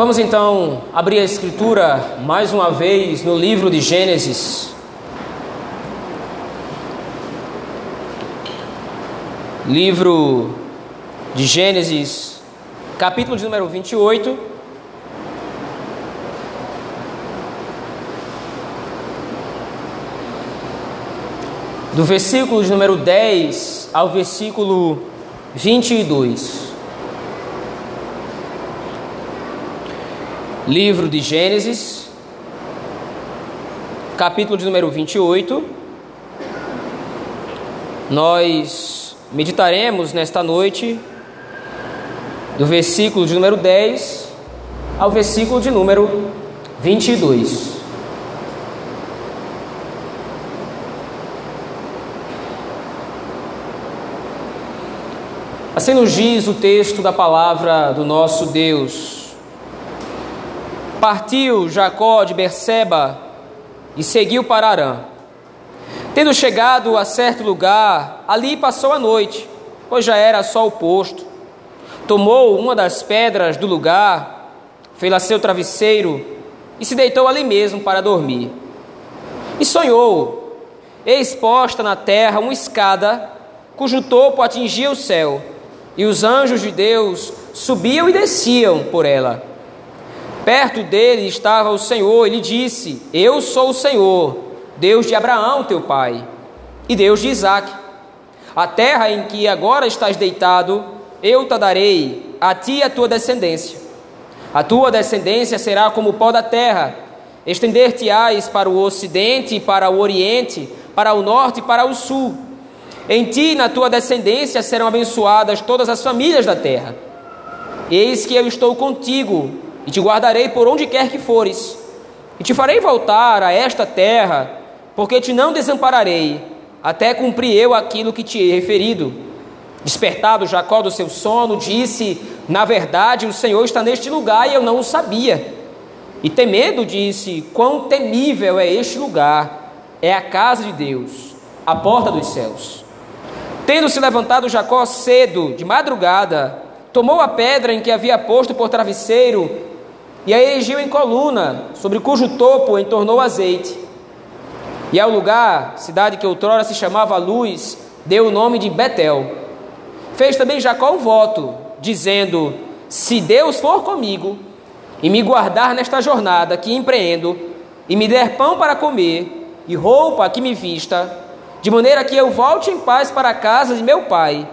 Vamos então abrir a Escritura mais uma vez no livro de Gênesis. Livro de Gênesis, capítulo de número 28. Do versículo de número 10 ao versículo 22. Livro de Gênesis, capítulo de número 28. Nós meditaremos nesta noite do versículo de número 10 ao versículo de número 22. Assim nos diz o texto da palavra do nosso Deus. Partiu Jacó de Berseba e seguiu para Arã. Tendo chegado a certo lugar, ali passou a noite, pois já era só o posto. Tomou uma das pedras do lugar, fez-la seu travesseiro e se deitou ali mesmo para dormir. E sonhou, exposta na terra uma escada, cujo topo atingia o céu, e os anjos de Deus subiam e desciam por ela. Perto dele estava o Senhor, ele disse: Eu sou o Senhor, Deus de Abraão, teu pai, e Deus de Isaque. A terra em que agora estás deitado, eu te darei, a ti e a tua descendência. A tua descendência será como o pó da terra, estender-te-ás para o ocidente e para o oriente, para o norte e para o sul. Em ti e na tua descendência serão abençoadas todas as famílias da terra. Eis que eu estou contigo e te guardarei por onde quer que fores, e te farei voltar a esta terra, porque te não desampararei, até cumprir eu aquilo que te he referido. Despertado Jacó do seu sono, disse: Na verdade, o Senhor está neste lugar e eu não o sabia. E temendo, disse: Quão temível é este lugar! É a casa de Deus, a porta dos céus. Tendo se levantado Jacó cedo, de madrugada, tomou a pedra em que havia posto por travesseiro e a erigiu em coluna, sobre cujo topo entornou azeite. E ao lugar, cidade que outrora se chamava Luz, deu o nome de Betel. Fez também Jacó um voto, dizendo: Se Deus for comigo e me guardar nesta jornada que empreendo, e me der pão para comer e roupa que me vista, de maneira que eu volte em paz para a casa de meu pai,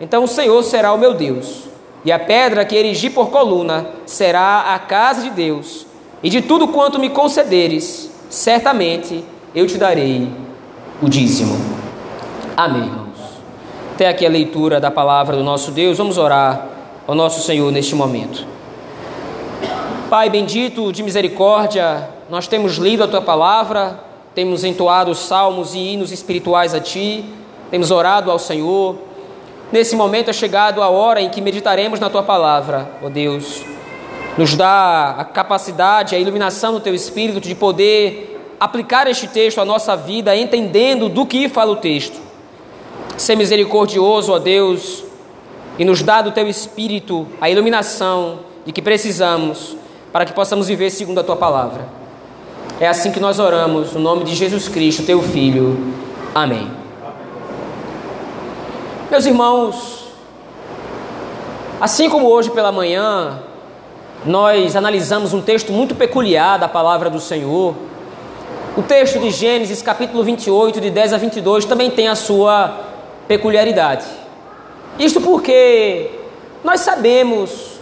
então o Senhor será o meu Deus e a pedra que erigi por coluna será a casa de Deus, e de tudo quanto me concederes, certamente eu te darei o dízimo. Amém, irmãos. Até aqui a leitura da palavra do nosso Deus, vamos orar ao nosso Senhor neste momento. Pai bendito de misericórdia, nós temos lido a tua palavra, temos entoado salmos e hinos espirituais a ti, temos orado ao Senhor Nesse momento é chegado a hora em que meditaremos na tua palavra, ó Deus. Nos dá a capacidade, a iluminação do teu espírito de poder aplicar este texto à nossa vida, entendendo do que fala o texto. Ser misericordioso, ó Deus, e nos dá do teu espírito a iluminação de que precisamos para que possamos viver segundo a tua palavra. É assim que nós oramos, no nome de Jesus Cristo, teu Filho. Amém. Meus irmãos, assim como hoje pela manhã nós analisamos um texto muito peculiar da palavra do Senhor, o texto de Gênesis, capítulo 28, de 10 a 22, também tem a sua peculiaridade. Isto porque nós sabemos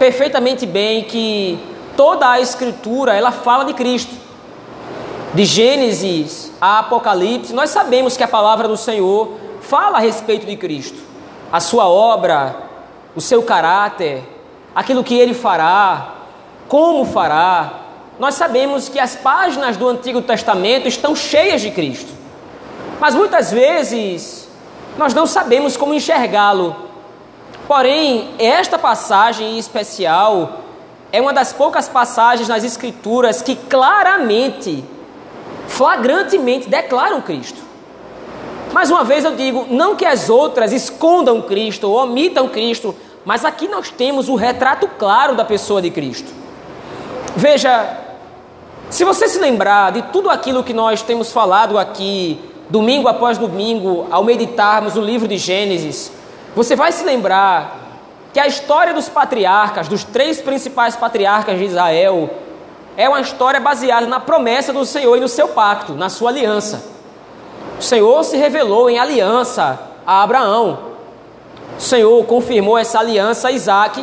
perfeitamente bem que toda a escritura, ela fala de Cristo. De Gênesis a Apocalipse, nós sabemos que a palavra do Senhor fala a respeito de Cristo, a sua obra, o seu caráter, aquilo que ele fará, como fará. Nós sabemos que as páginas do Antigo Testamento estão cheias de Cristo, mas muitas vezes nós não sabemos como enxergá-lo. Porém, esta passagem em especial é uma das poucas passagens nas Escrituras que claramente, flagrantemente declaram Cristo. Mais uma vez eu digo, não que as outras escondam Cristo ou omitam Cristo mas aqui nós temos o retrato claro da pessoa de Cristo. Veja, se você se lembrar de tudo aquilo que nós temos falado aqui, domingo após domingo, ao meditarmos o livro de Gênesis, você vai se lembrar que a história dos patriarcas, dos três principais patriarcas de Israel, é uma história baseada na promessa do Senhor e no seu pacto, na sua aliança. O Senhor se revelou em aliança a Abraão. O Senhor confirmou essa aliança a Isaac.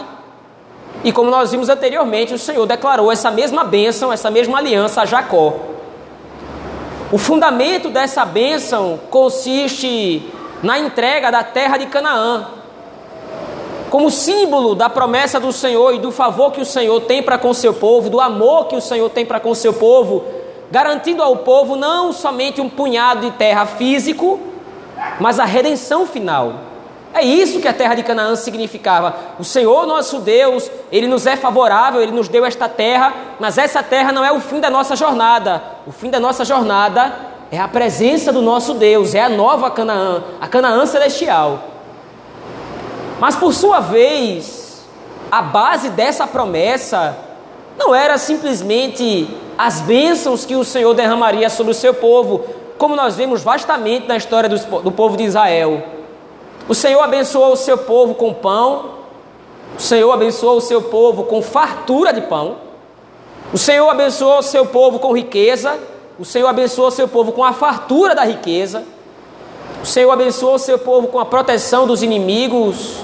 E como nós vimos anteriormente, o Senhor declarou essa mesma bênção, essa mesma aliança a Jacó. O fundamento dessa bênção consiste na entrega da terra de Canaã, como símbolo da promessa do Senhor e do favor que o Senhor tem para com seu povo, do amor que o Senhor tem para com seu povo, garantindo ao povo não somente um punhado de terra físico, mas a redenção final. É isso que a terra de Canaã significava. O Senhor nosso Deus, Ele nos é favorável, Ele nos deu esta terra, mas essa terra não é o fim da nossa jornada. O fim da nossa jornada é a presença do nosso Deus, é a nova Canaã, a Canaã celestial. Mas por sua vez, a base dessa promessa não era simplesmente as bênçãos que o Senhor derramaria sobre o seu povo, como nós vemos vastamente na história do, povo de Israel. O Senhor abençoou o seu povo com pão, o Senhor abençoou o seu povo com fartura de pão, o Senhor abençoou o seu povo com riqueza, o Senhor abençoou o seu povo com a fartura da riqueza, o Senhor abençoou o seu povo com a proteção dos inimigos,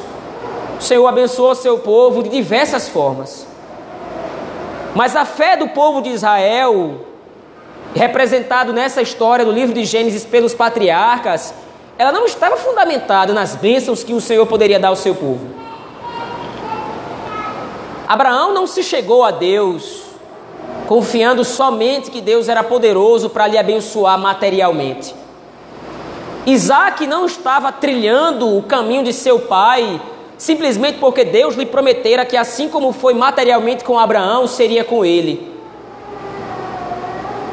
o Senhor abençoou o seu povo de diversas formas. Mas a fé do povo de Israel, representado nessa história do livro de Gênesis pelos patriarcas, ela não estava fundamentada nas bênçãos que o Senhor poderia dar ao seu povo. Abraão não se chegou a Deus confiando somente que Deus era poderoso para lhe abençoar materialmente. Isaac não estava trilhando o caminho de seu pai simplesmente porque Deus lhe prometera que, assim como foi materialmente com Abraão, seria com ele.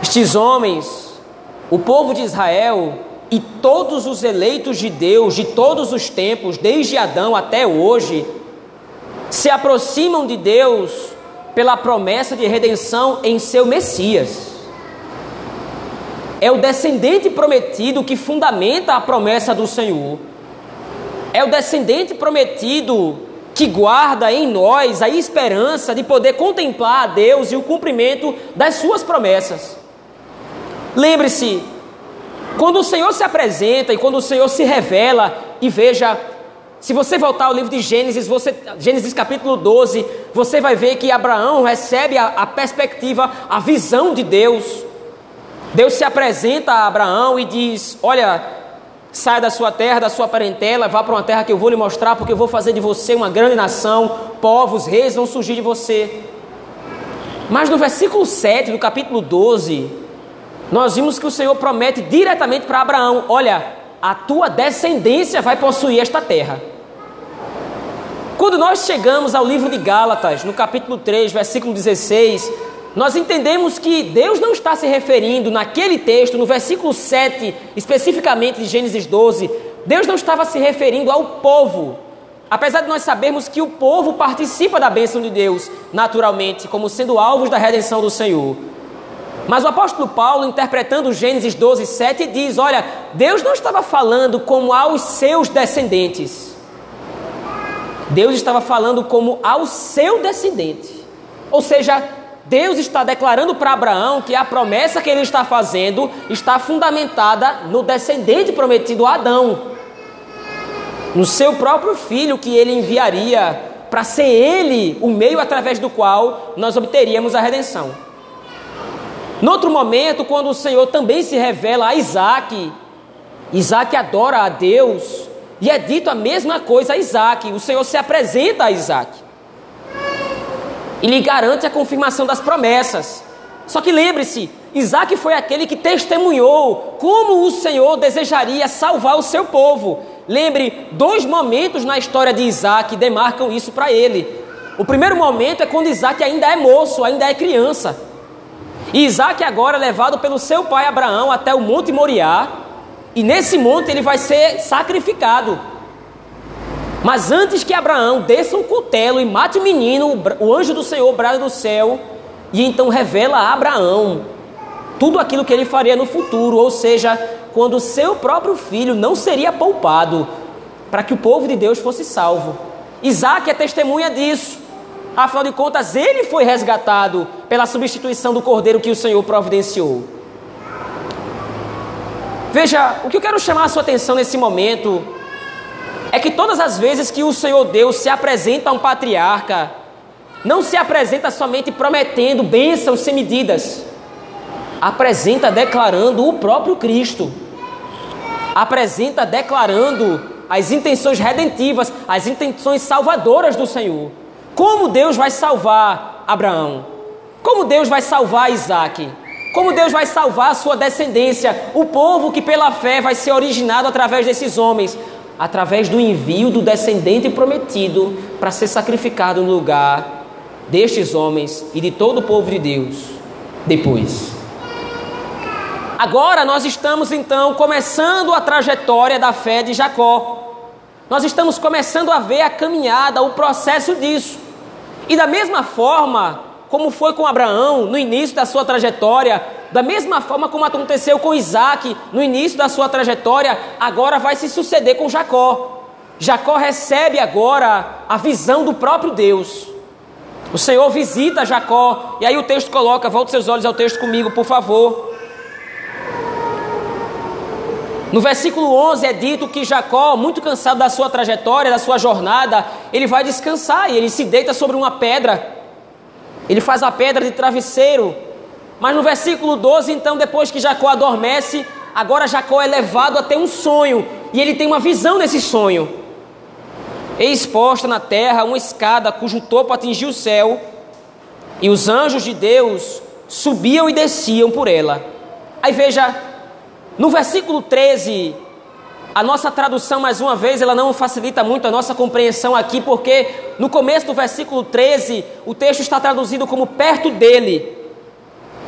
Estes homens, o povo de Israel e todos os eleitos de Deus de todos os tempos, desde Adão até hoje, se aproximam de Deus pela promessa de redenção em seu Messias. É o descendente prometido que fundamenta a promessa do Senhor é o descendente prometido que guarda em nós a esperança de poder contemplar a Deus e o cumprimento das suas promessas. Lembre-se, quando o Senhor se apresenta e quando o Senhor se revela, e veja, se você voltar ao livro de Gênesis, você, Gênesis capítulo 12, você vai ver que Abraão recebe a, a perspectiva, a visão de Deus. Deus se apresenta a Abraão e diz: Olha, Saia da sua terra, da sua parentela, vá para uma terra que eu vou lhe mostrar, porque eu vou fazer de você uma grande nação, povos, reis vão surgir de você. Mas no versículo 7 do capítulo 12, nós vimos que o Senhor promete diretamente para Abraão: Olha, a tua descendência vai possuir esta terra. Quando nós chegamos ao livro de Gálatas, no capítulo 3, versículo 16, nós entendemos que Deus não está se referindo naquele texto, no versículo 7, especificamente de Gênesis 12, Deus não estava se referindo ao povo. Apesar de nós sabermos que o povo participa da bênção de Deus, naturalmente, como sendo alvos da redenção do Senhor. Mas o apóstolo Paulo, interpretando Gênesis 12, 7, diz: Olha, Deus não estava falando como aos seus descendentes, Deus estava falando como ao seu descendente. Ou seja, Deus está declarando para Abraão que a promessa que ele está fazendo está fundamentada no descendente prometido Adão, no seu próprio filho que ele enviaria para ser ele o meio através do qual nós obteríamos a redenção. No outro momento, quando o Senhor também se revela a Isaac, Isaac adora a Deus, e é dito a mesma coisa a Isaac, o Senhor se apresenta a Isaac e lhe garante a confirmação das promessas. Só que lembre-se, Isaac foi aquele que testemunhou como o Senhor desejaria salvar o seu povo. Lembre, dois momentos na história de Isaac demarcam isso para ele. O primeiro momento é quando Isaac ainda é moço, ainda é criança. E Isaac agora é levado pelo seu pai Abraão até o Monte Moriá, e nesse monte ele vai ser sacrificado. Mas antes que Abraão desça um cutelo e mate o menino, o anjo do Senhor brada do céu e então revela a Abraão tudo aquilo que ele faria no futuro, ou seja, quando seu próprio filho não seria poupado para que o povo de Deus fosse salvo. Isaac é testemunha disso. Afinal de contas, ele foi resgatado pela substituição do cordeiro que o Senhor providenciou. Veja, o que eu quero chamar a sua atenção nesse momento é que todas as vezes que o Senhor Deus se apresenta a um patriarca, não se apresenta somente prometendo bênçãos sem medidas, apresenta declarando o próprio Cristo, apresenta declarando as intenções redentivas, as intenções salvadoras do Senhor. Como Deus vai salvar Abraão? Como Deus vai salvar Isaac? Como Deus vai salvar a sua descendência, o povo que pela fé vai ser originado através desses homens, através do envio do descendente prometido para ser sacrificado no lugar destes homens e de todo o povo de Deus depois. Agora nós estamos então começando a trajetória da fé de Jacó. Nós estamos começando a ver a caminhada, o processo disso. E da mesma forma, como foi com Abraão no início da sua trajetória, da mesma forma como aconteceu com Isaac no início da sua trajetória, agora vai se suceder com Jacó. Jacó recebe agora a visão do próprio Deus. O Senhor visita Jacó, e aí o texto coloca, volte seus olhos ao texto comigo, por favor. No versículo 11 é dito que Jacó, muito cansado da sua trajetória, da sua jornada, ele vai descansar e ele se deita sobre uma pedra. Ele faz a pedra de travesseiro. Mas no versículo 12, então, depois que Jacó adormece, agora Jacó é levado a ter um sonho. E ele tem uma visão nesse sonho. Eis posta na terra uma escada cujo topo atingia o céu, e os anjos de Deus subiam e desciam por ela. Aí veja, no versículo 13, a nossa tradução, mais uma vez, ela não facilita muito a nossa compreensão aqui, porque no começo do versículo 13, o texto está traduzido como perto dele.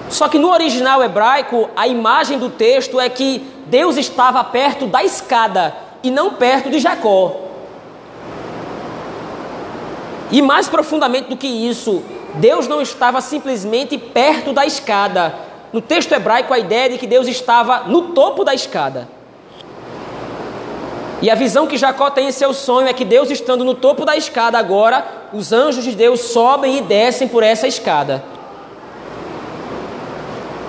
Só que no original hebraico, a imagem do texto é que Deus estava perto da escada e não perto de Jacó. E mais profundamente do que isso, Deus não estava simplesmente perto da escada. No texto hebraico, a ideia é de que Deus estava no topo da escada. E a visão que Jacó tem em seu sonho é que Deus estando no topo da escada agora, os anjos de Deus sobem e descem por essa escada.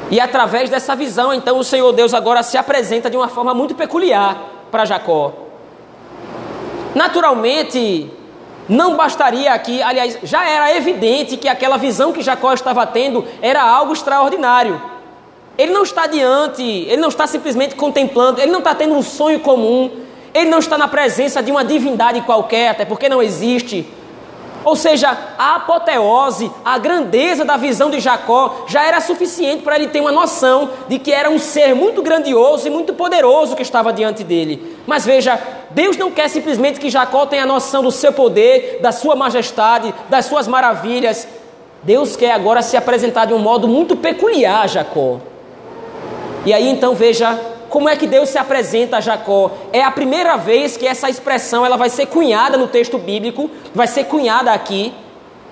E através dessa visão, então, o Senhor Deus agora se apresenta de uma forma muito peculiar para Jacó. Naturalmente, não bastaria aqui, aliás, já era evidente que aquela visão que Jacó estava tendo era algo extraordinário. Ele não está diante, ele não está simplesmente contemplando, ele não está tendo um sonho comum, ele não está na presença de uma divindade qualquer, até porque não existe. Ou seja, a apoteose, a grandeza da visão de Jacó já era suficiente para ele ter uma noção de que era um ser muito grandioso e muito poderoso que estava diante dele. Mas veja, Deus não quer simplesmente que Jacó tenha noção do seu poder, da sua majestade, das suas maravilhas. Deus quer agora se apresentar de um modo muito peculiar a Jacó. E aí então veja como é que Deus se apresenta a Jacó? É a primeira vez que essa expressão ela vai ser cunhada no texto bíblico, vai ser cunhada aqui.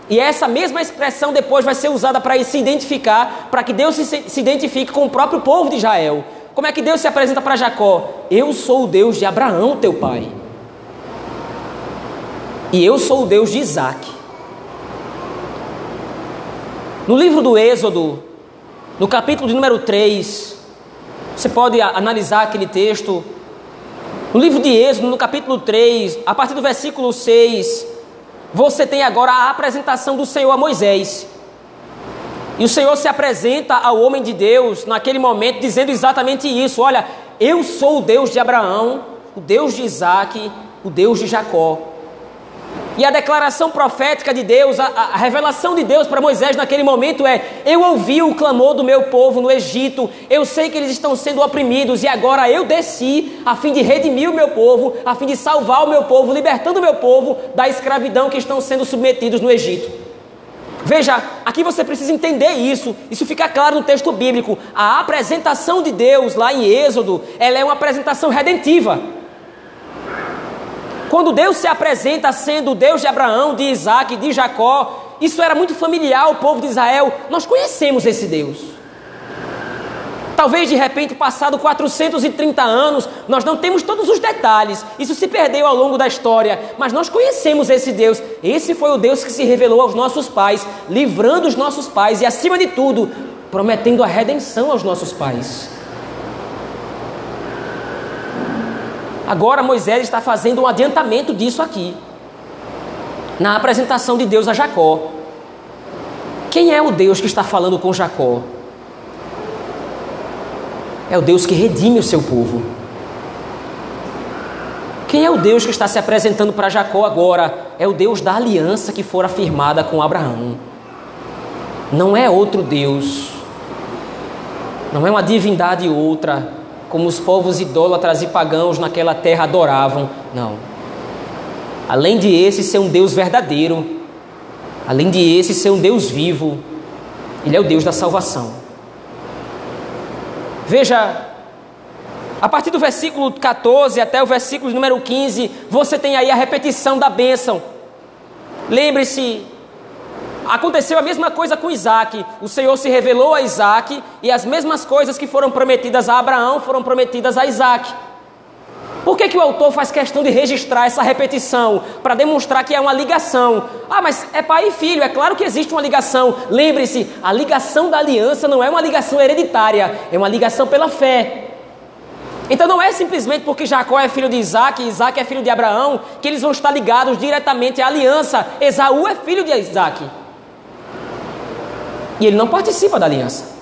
E essa mesma expressão depois vai ser usada para se identificar, para que Deus se, se identifique com o próprio povo de Israel. Como é que Deus se apresenta para Jacó? Eu sou o Deus de Abraão, teu pai. E eu sou o Deus de Isaac. No livro do Êxodo, no capítulo de número 3, você pode analisar aquele texto. No livro de Êxodo, no capítulo 3, a partir do versículo 6, você tem agora a apresentação do Senhor a Moisés. E o Senhor se apresenta ao homem de Deus naquele momento, dizendo exatamente isso: Olha, eu sou o Deus de Abraão, o Deus de Isaac, o Deus de Jacó. E a declaração profética de Deus, a, a revelação de Deus para Moisés naquele momento é: Eu ouvi o clamor do meu povo no Egito, eu sei que eles estão sendo oprimidos, e agora eu desci a fim de redimir o meu povo, a fim de salvar o meu povo, libertando o meu povo da escravidão que estão sendo submetidos no Egito. Veja, aqui você precisa entender isso, isso fica claro no texto bíblico. A apresentação de Deus lá em Êxodo, ela é uma apresentação redentiva. Quando Deus se apresenta sendo o Deus de Abraão, de Isaac, de Jacó, isso era muito familiar ao povo de Israel. Nós conhecemos esse Deus. Talvez de repente, passado 430 anos, nós não temos todos os detalhes, isso se perdeu ao longo da história, mas nós conhecemos esse Deus. Esse foi o Deus que se revelou aos nossos pais, livrando os nossos pais e, acima de tudo, prometendo a redenção aos nossos pais. Agora Moisés está fazendo um adiantamento disso aqui, na apresentação de Deus a Jacó. Quem é o Deus que está falando com Jacó? É o Deus que redime o seu povo. Quem é o Deus que está se apresentando para Jacó agora? É o Deus da aliança que fora firmada com Abraão. Não é outro Deus. Não é uma divindade outra, como os povos idólatras e pagãos naquela terra adoravam. Não. Além de esse ser um Deus verdadeiro, além de esse ser um Deus vivo, ele é o Deus da salvação. Veja, a partir do versículo 14 até o versículo número 15, você tem aí a repetição da bênção. Lembre-se, aconteceu a mesma coisa com Isaac. O Senhor se revelou a Isaac e as mesmas coisas que foram prometidas a Abraão foram prometidas a Isaac. Por que, que o autor faz questão de registrar essa repetição? Para demonstrar que é uma ligação. Ah, mas é pai e filho, é claro que existe uma ligação. Lembre-se, a ligação da aliança não é uma ligação hereditária, é uma ligação pela fé. Então não é simplesmente porque Jacó é filho de Isaac e Isaac é filho de Abraão que eles vão estar ligados diretamente à aliança. Esaú é filho de Isaac. E ele não participa da aliança.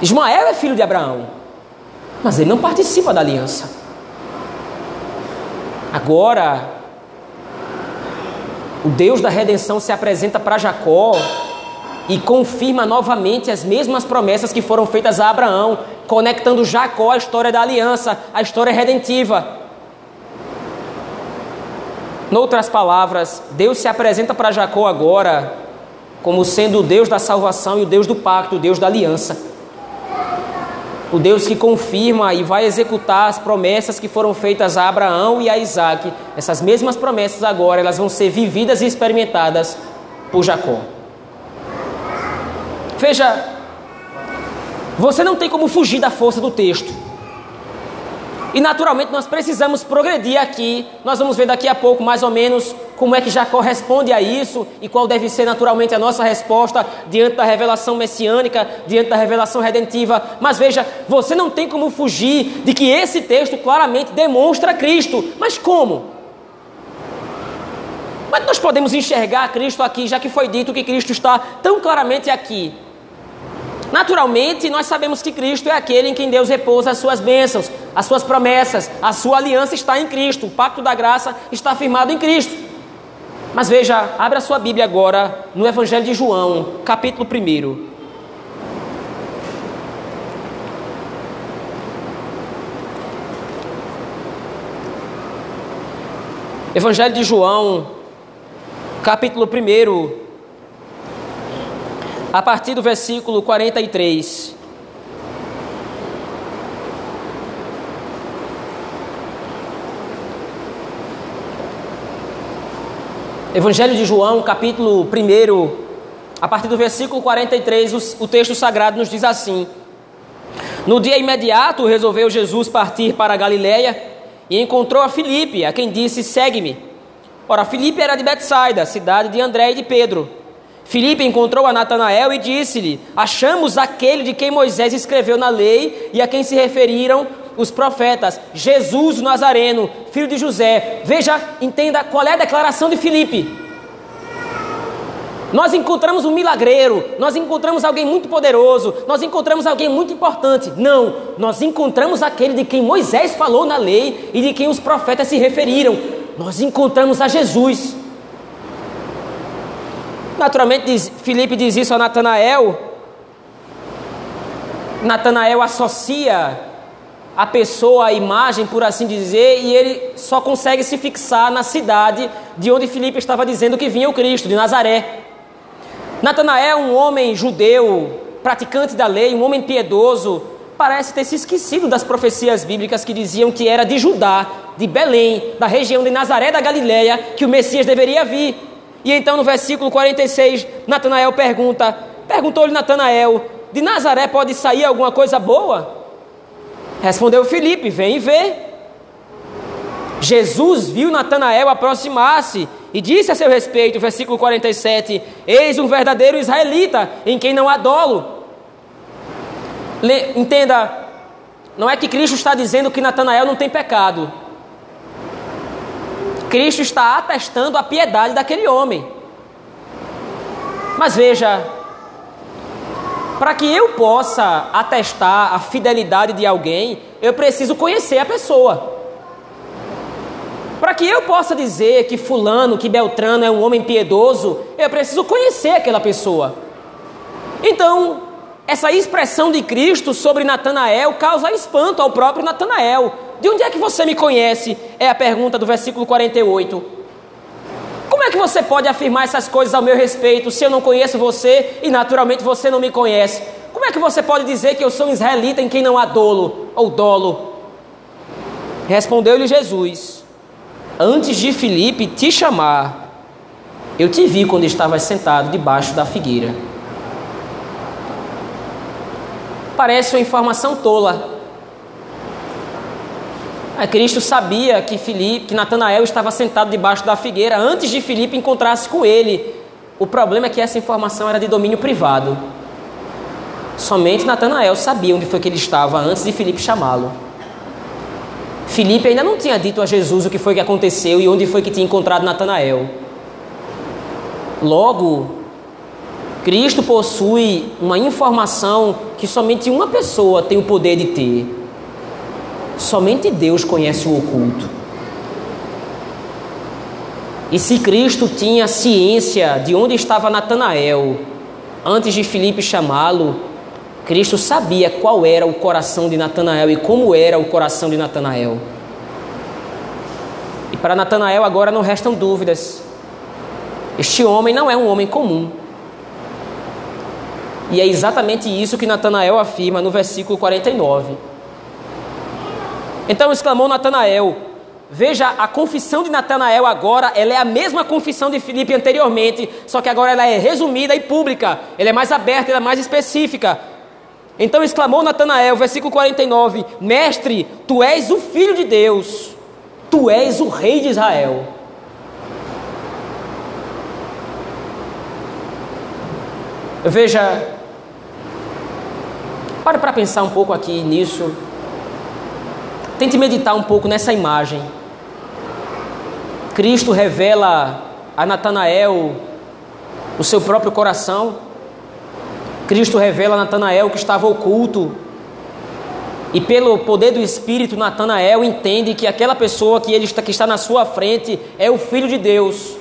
Ismael é filho de Abraão mas ele não participa da aliança. Agora, o Deus da redenção se apresenta para Jacó e confirma novamente as mesmas promessas que foram feitas a Abraão, conectando Jacó à história da aliança, à história redentiva. Noutras palavras, Deus se apresenta para Jacó agora como sendo o Deus da salvação e o Deus do pacto, o Deus da aliança o Deus que confirma e vai executar as promessas que foram feitas a Abraão e a Isaac. Essas mesmas promessas agora elas vão ser vividas e experimentadas por Jacó. Veja, você não tem como fugir da força do texto. E naturalmente nós precisamos progredir aqui. Nós vamos ver daqui a pouco mais ou menos como é que Jacó responde a isso e qual deve ser naturalmente a nossa resposta diante da revelação messiânica, diante da revelação redentiva. Mas veja, você não tem como fugir de que esse texto claramente demonstra Cristo. Mas como? Mas nós podemos enxergar Cristo aqui, já que foi dito que Cristo está tão claramente aqui. Naturalmente, nós sabemos que Cristo é aquele em quem Deus repousa as suas bênçãos, as suas promessas, a sua aliança está em Cristo, o pacto da graça está firmado em Cristo. Mas veja, abra a sua Bíblia agora no Evangelho de João, capítulo 1. Evangelho de João, capítulo 1, a partir do versículo 43. Evangelho de João, capítulo 1, a partir do versículo 43, o, texto sagrado nos diz assim: No dia imediato resolveu Jesus partir para a Galiléia e encontrou a Filipe, a quem disse: Segue-me. Ora, Filipe era de Betsaida, cidade de André e de Pedro. Filipe encontrou a Natanael e disse-lhe: Achamos aquele de quem Moisés escreveu na lei e a quem se referiram os profetas, Jesus Nazareno, filho de José. Veja, entenda qual é a declaração de Filipe. Nós encontramos um milagreiro, nós encontramos alguém muito poderoso, nós encontramos alguém muito importante. Não, nós encontramos aquele de quem Moisés falou na lei e de quem os profetas se referiram. Nós encontramos a Jesus. Naturalmente, diz, diz isso a Natanael. Natanael associa a pessoa, a imagem, por assim dizer, e ele só consegue se fixar na cidade de onde Filipe estava dizendo que vinha o Cristo, de Nazaré. Natanael, um homem judeu, praticante da lei, um homem piedoso, parece ter se esquecido das profecias bíblicas que diziam que era de Judá, de Belém, da região de Nazaré da Galiléia, que o Messias deveria vir. E então no versículo 46, Natanael pergunta: Perguntou-lhe Natanael: De Nazaré pode sair alguma coisa boa? Respondeu Filipe: Vem e vê. Jesus viu Natanael aproximar-se e disse a seu respeito, versículo 47: Eis um verdadeiro israelita em quem não há dolo. Entenda, não é que Cristo está dizendo que Natanael não tem pecado. Cristo está atestando a piedade daquele homem. Mas veja, para que eu possa atestar a fidelidade de alguém, eu preciso conhecer a pessoa. Para que eu possa dizer que Fulano, que Beltrano é um homem piedoso, eu preciso conhecer aquela pessoa. Então, essa expressão de Cristo sobre Natanael causa espanto ao próprio Natanael. De onde é que você me conhece? É a pergunta do versículo 48. Como é que você pode afirmar essas coisas ao meu respeito se eu não conheço você e naturalmente você não me conhece? Como é que você pode dizer que eu sou um israelita em quem não há dolo ou dolo? Respondeu-lhe Jesus: Antes de Filipe te chamar, eu te vi quando estavas sentado debaixo da figueira. Parece uma informação tola, Cristo sabia que Filipe, que Natanael estava sentado debaixo da figueira antes de Filipe encontrar-se com ele. O problema é que essa informação era de domínio privado. Somente Natanael sabia onde foi que ele estava antes de Filipe chamá-lo. Filipe ainda não tinha dito a Jesus o que foi que aconteceu e onde foi que tinha encontrado Natanael. Logo, Cristo possui uma informação que somente uma pessoa tem o poder de ter. Somente Deus conhece o oculto. E se Cristo tinha ciência de onde estava Natanael antes de Filipe chamá-lo, Cristo sabia qual era o coração de Natanael e como era o coração de Natanael. E para Natanael agora não restam dúvidas. Este homem não é um homem comum. E é exatamente isso que Natanael afirma no versículo 49. Então exclamou Natanael. Veja, a confissão de Natanael agora, ela é a mesma confissão de Filipe anteriormente, só que agora ela é resumida e pública. Ela é mais aberta, ela é mais específica. Então exclamou Natanael, versículo 49: Mestre, tu és o filho de Deus, tu és o rei de Israel. Veja, pare para pensar um pouco aqui nisso. Tente meditar um pouco nessa imagem. Cristo revela a Natanael o seu próprio coração. Cristo revela a Natanael que estava oculto. E pelo poder do Espírito, Natanael entende que aquela pessoa que ele está, que está na sua frente é o Filho de Deus.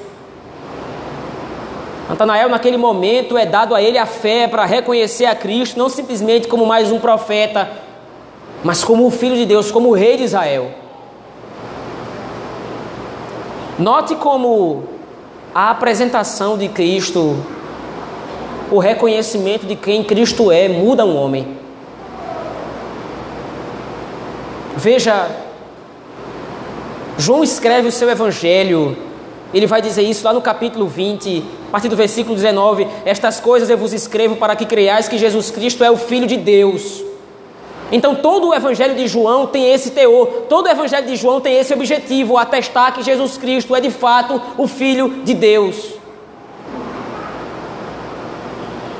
Natanael, naquele momento, é dado a ele a fé para reconhecer a Cristo, não simplesmente como mais um profeta, mas como o Filho de Deus, como o Rei de Israel. Note como a apresentação de Cristo, o reconhecimento de quem Cristo é, muda um homem. Veja, João escreve o seu evangelho, ele vai dizer isso lá no capítulo 20, a partir do versículo 19: Estas coisas eu vos escrevo para que creiais que Jesus Cristo é o Filho de Deus então todo o evangelho de João tem esse teor, todo o evangelho de João tem esse objetivo, atestar que Jesus Cristo é de fato o Filho de Deus.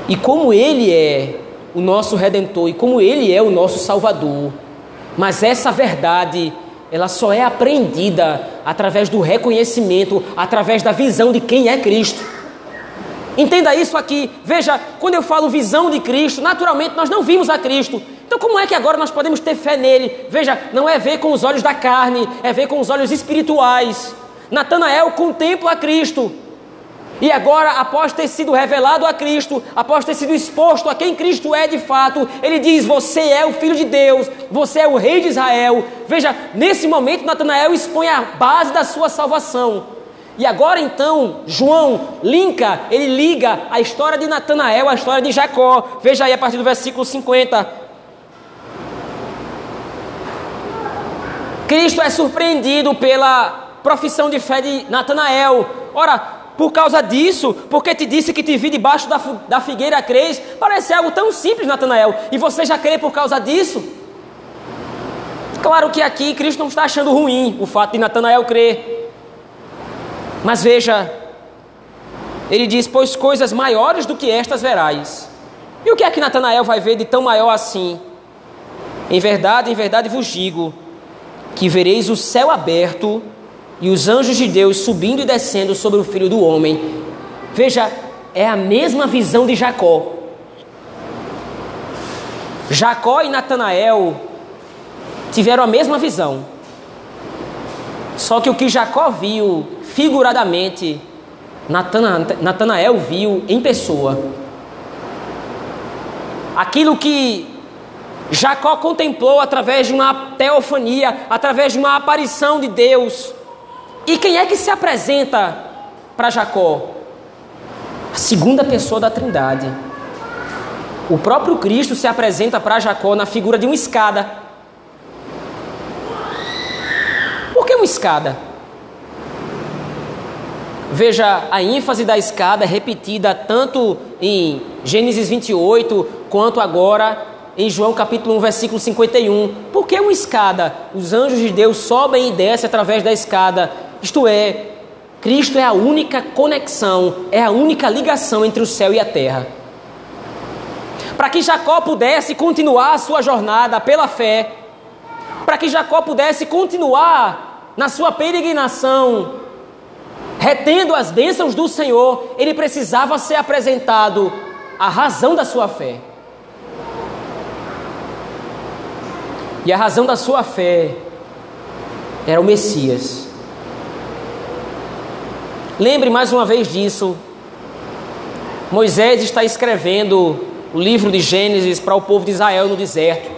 E como Ele é o nosso Redentor e como Ele é o nosso Salvador. Mas essa verdade, ela só é apreendida através do reconhecimento, através da visão de quem é Cristo. Entenda isso aqui. Veja, quando eu falo visão de Cristo, naturalmente nós não vimos a Cristo, então, como é que agora nós podemos ter fé nele? Veja, não é ver com os olhos da carne, é ver com os olhos espirituais. Natanael contempla Cristo. E agora, após ter sido revelado a Cristo, após ter sido exposto a quem Cristo é de fato, ele diz: Você é o Filho de Deus, você é o Rei de Israel. Veja, nesse momento, Natanael expõe a base da sua salvação. E agora então, João linka, ele liga a história de Natanael à história de Jacó. Veja aí a partir do versículo 50. Cristo é surpreendido pela profissão de fé de Natanael. Ora, por causa disso, porque te disse que te vi debaixo da, da figueira crês, parece algo tão simples, Natanael, e você já crê por causa disso? Claro que aqui Cristo não está achando ruim o fato de Natanael crer. Mas veja, ele diz: Pois coisas maiores do que estas verás. E o que é que Natanael vai ver de tão maior assim? Em verdade, em verdade vos digo que vereis o céu aberto e os anjos de Deus subindo e descendo sobre o filho do homem. Veja, é a mesma visão de Jacó. Jacó e Natanael tiveram a mesma visão. Só que o que Jacó viu figuradamente, Natanael viu em pessoa. Aquilo que Jacó contemplou através de uma teofania, através de uma aparição de Deus. E quem é que se apresenta para Jacó? A segunda pessoa da Trindade. O próprio Cristo se apresenta para Jacó na figura de uma escada. Por que uma escada? Veja, a ênfase da escada repetida tanto em Gênesis 28 quanto agora em João capítulo 1, versículo 51. Por que uma escada? Os anjos de Deus sobem e descem através da escada. Isto é, Cristo é a única conexão, é a única ligação entre o céu e a terra. Para que Jacó pudesse continuar a sua jornada pela fé, para que Jacó pudesse continuar na sua peregrinação retendo as bênçãos do Senhor, ele precisava ser apresentado a razão da sua fé. E a razão da sua fé era o Messias. Lembre mais uma vez disso. Moisés está escrevendo o livro de Gênesis para o povo de Israel no deserto.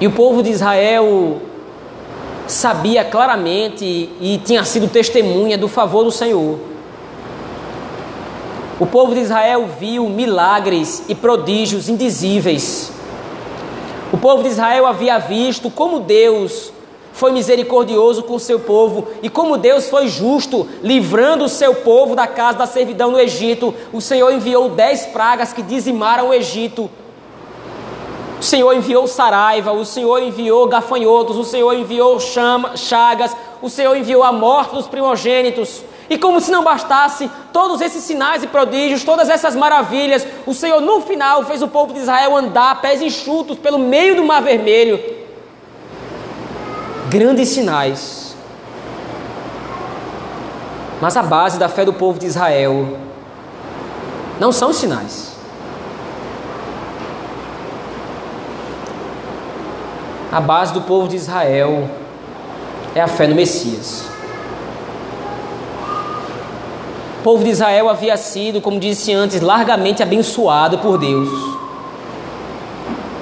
E o povo de Israel sabia claramente e tinha sido testemunha do favor do Senhor. O povo de Israel viu milagres e prodígios indizíveis. O povo de Israel havia visto como Deus foi misericordioso com o seu povo e como Deus foi justo, livrando o seu povo da casa da servidão no Egito. O Senhor enviou dez pragas que dizimaram o Egito. O Senhor enviou saraiva, o Senhor enviou gafanhotos, o Senhor enviou chama, chagas, o Senhor enviou a morte dos primogênitos. E como se não bastasse todos esses sinais e prodígios, todas essas maravilhas, o Senhor no final fez o povo de Israel andar pés enxutos pelo meio do mar vermelho. Grandes sinais. Mas a base da fé do povo de Israel não são sinais. A base do povo de Israel é a fé no Messias. O povo de Israel havia sido, como disse antes, largamente abençoado por Deus.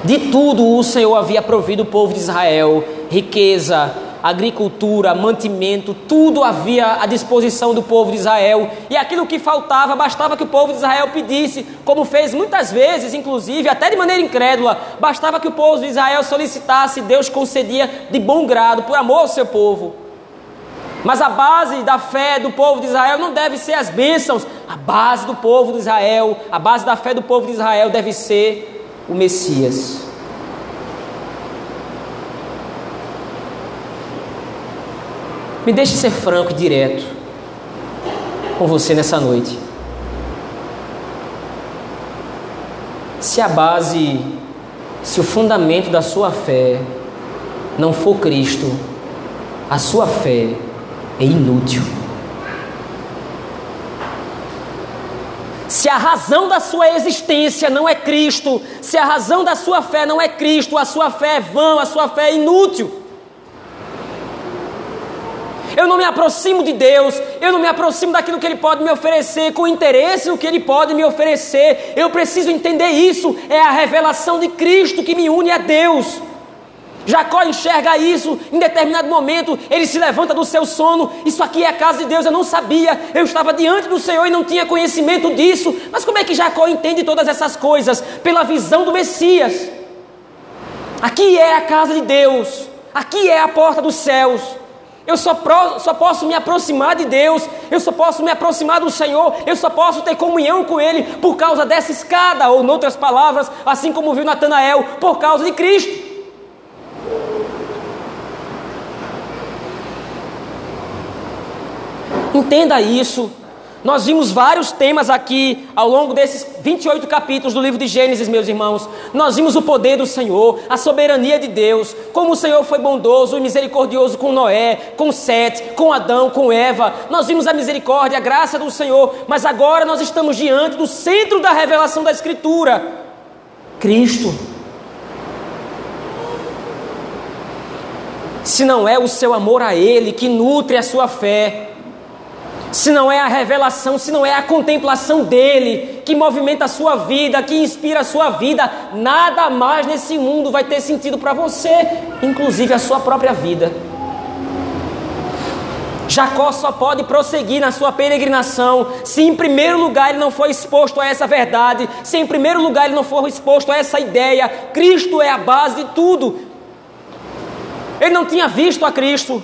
De tudo o Senhor havia provido o povo de Israel: riqueza, agricultura, mantimento, tudo havia à disposição do povo de Israel. E aquilo que faltava, bastava que o povo de Israel pedisse, como fez muitas vezes, inclusive, até de maneira incrédula, bastava que o povo de Israel solicitasse, Deus concedia de bom grado, por amor ao seu povo. Mas a base da fé do povo de Israel não deve ser as bênçãos, a base do povo de Israel, a base da fé do povo de Israel deve ser o Messias. Me deixe ser franco e direto com você nessa noite. Se a base, se o fundamento da sua fé não for Cristo, a sua fé é inútil. Se a razão da sua existência não é Cristo, se a razão da sua fé não é Cristo, a sua fé é vã, a sua fé é inútil eu não me aproximo de Deus, eu não me aproximo daquilo que Ele pode me oferecer com interesse no que Ele pode me oferecer. Eu preciso entender isso, é a revelação de Cristo que me une a Deus. Jacó enxerga isso em determinado momento, ele se levanta do seu sono. Isso aqui é a casa de Deus, eu não sabia, eu estava diante do Senhor e não tinha conhecimento disso. Mas como é que Jacó entende todas essas coisas? Pela visão do Messias. Aqui é a casa de Deus, aqui é a porta dos céus. Eu só, pro, só posso me aproximar de Deus, eu só posso me aproximar do Senhor, eu só posso ter comunhão com Ele por causa dessa escada, ou, em outras palavras, assim como viu Natanael, por causa de Cristo. Entenda isso. Nós vimos vários temas aqui ao longo desses 28 capítulos do livro de Gênesis, meus irmãos. Nós vimos o poder do Senhor, a soberania de Deus, como o Senhor foi bondoso e misericordioso com Noé, com Sete, com Adão, com Eva. Nós vimos a misericórdia, a graça do Senhor, mas agora nós estamos diante do centro da revelação da Escritura: Cristo. Se não é o seu amor a Ele que nutre a sua fé, se não é a revelação, se não é a contemplação dele que movimenta a sua vida, que inspira a sua vida, nada mais nesse mundo vai ter sentido para você, inclusive a sua própria vida. Jacó só pode prosseguir na sua peregrinação se, em primeiro lugar, ele não for exposto a essa verdade, se, em primeiro lugar, ele não for exposto a essa ideia. Cristo é a base de tudo. Ele não tinha visto a Cristo,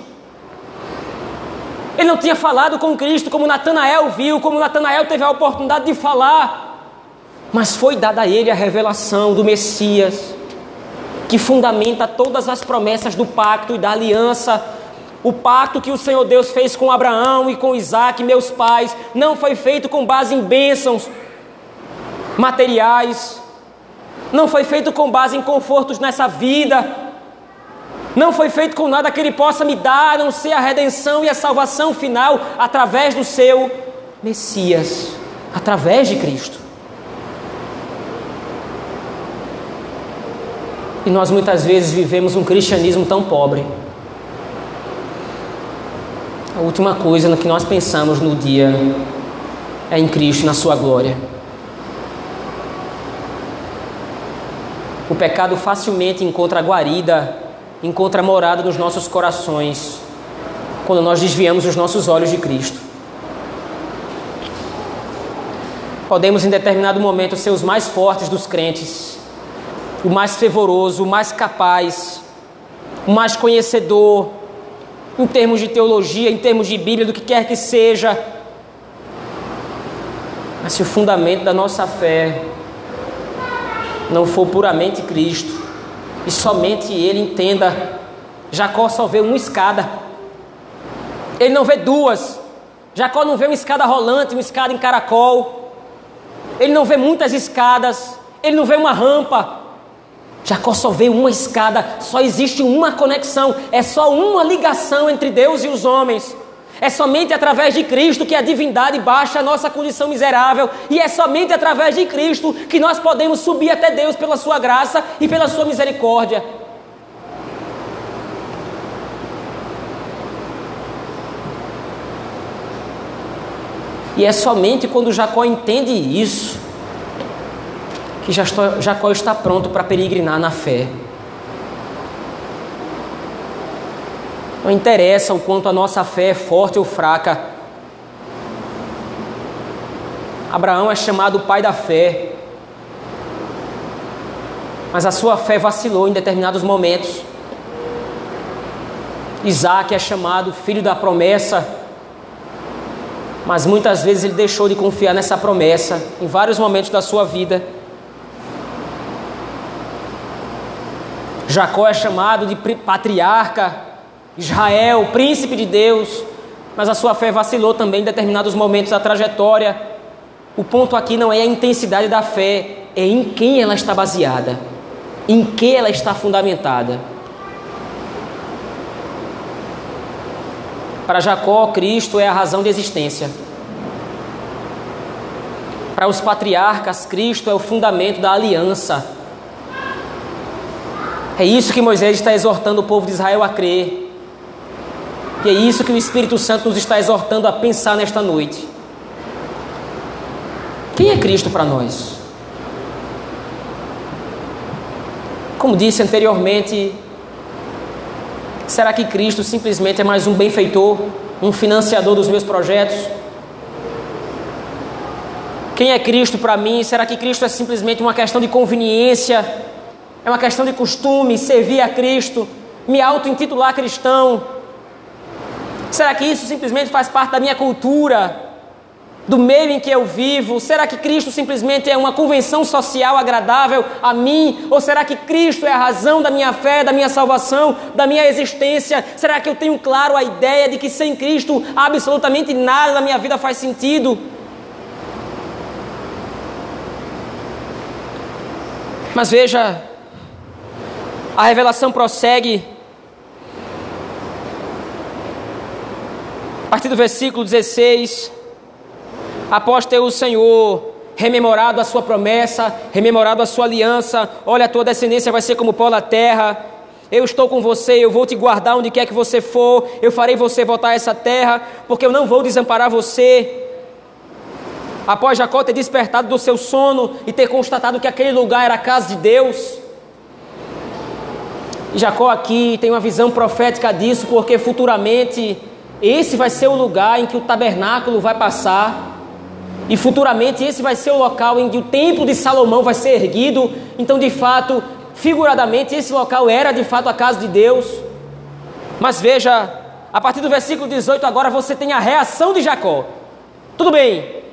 ele não tinha falado com Cristo como Natanael viu, como Natanael teve a oportunidade de falar. Mas foi dada a ele a revelação do Messias, que fundamenta todas as promessas do pacto e da aliança. O pacto que o Senhor Deus fez com Abraão e com Isaac, meus pais, não foi feito com base em bênçãos materiais, não foi feito com base em confortos nessa vida, não foi feito com nada que Ele possa me dar, a não ser a redenção e a salvação final através do seu Messias, através de Cristo. E nós muitas vezes vivemos um cristianismo tão pobre. A última coisa no que nós pensamos no dia é em Cristo, na Sua glória. O pecado facilmente encontra guarida encontra morada nos nossos corações quando nós desviamos os nossos olhos de Cristo. Podemos em determinado momento ser os mais fortes dos crentes, o mais fervoroso, o mais capaz, o mais conhecedor, em termos de teologia, em termos de Bíblia, do que quer que seja. Mas se o fundamento da nossa fé não for puramente Cristo, e somente ele entenda. Jacó só vê uma escada, ele não vê duas. Jacó não vê uma escada rolante, uma escada em caracol, ele não vê muitas escadas, ele não vê uma rampa. Jacó só vê uma escada, só existe uma conexão, é só uma ligação entre Deus e os homens. É somente através de Cristo que a divindade baixa a nossa condição miserável, e é somente através de Cristo que nós podemos subir até Deus pela Sua graça e pela Sua misericórdia. E é somente quando Jacó entende isso que Jacó está pronto para peregrinar na fé. Não interessa o quanto a nossa fé é forte ou fraca. Abraão é chamado pai da fé. Mas a sua fé vacilou em determinados momentos. Isaac é chamado filho da promessa. Mas muitas vezes ele deixou de confiar nessa promessa em vários momentos da sua vida. Jacó é chamado de patriarca Israel, príncipe de Deus, mas a sua fé vacilou também em determinados momentos da trajetória. O ponto aqui não é a intensidade da fé, é em quem ela está baseada, em que ela está fundamentada. Para Jacó, Cristo é a razão de existência. Para os patriarcas, Cristo é o fundamento da aliança. É isso que Moisés está exortando o povo de Israel a crer. E é isso que o Espírito Santo nos está exortando a pensar nesta noite. Quem é Cristo para nós? Como disse anteriormente, será que Cristo simplesmente é mais um benfeitor, um financiador dos meus projetos? Quem é Cristo para mim? Será que Cristo é simplesmente uma questão de conveniência? É uma questão de costume, servir a Cristo, me auto-intitular cristão. Será que isso simplesmente faz parte da minha cultura, do meio em que eu vivo? Será que Cristo simplesmente é uma convenção social agradável a mim? Ou será que Cristo é a razão da minha fé, da minha salvação, da minha existência? Será que eu tenho claro a ideia de que sem Cristo absolutamente nada na minha vida faz sentido? Mas veja, a revelação prossegue. Partir do versículo 16, após ter o Senhor rememorado a sua promessa, rememorado a sua aliança, olha, a tua descendência vai ser como pó da terra, eu estou com você, eu vou te guardar onde quer que você for, eu farei você voltar a essa terra, porque eu não vou desamparar você. Após Jacó ter despertado do seu sono e ter constatado que aquele lugar era a casa de Deus, Jacó aqui tem uma visão profética disso, porque futuramente esse vai ser o lugar em que o tabernáculo vai passar. E futuramente esse vai ser o local em que o templo de Salomão vai ser erguido. Então, de fato, figuradamente, esse local era de fato a casa de Deus. Mas veja, a partir do versículo 18, agora você tem a reação de Jacó. Tudo bem,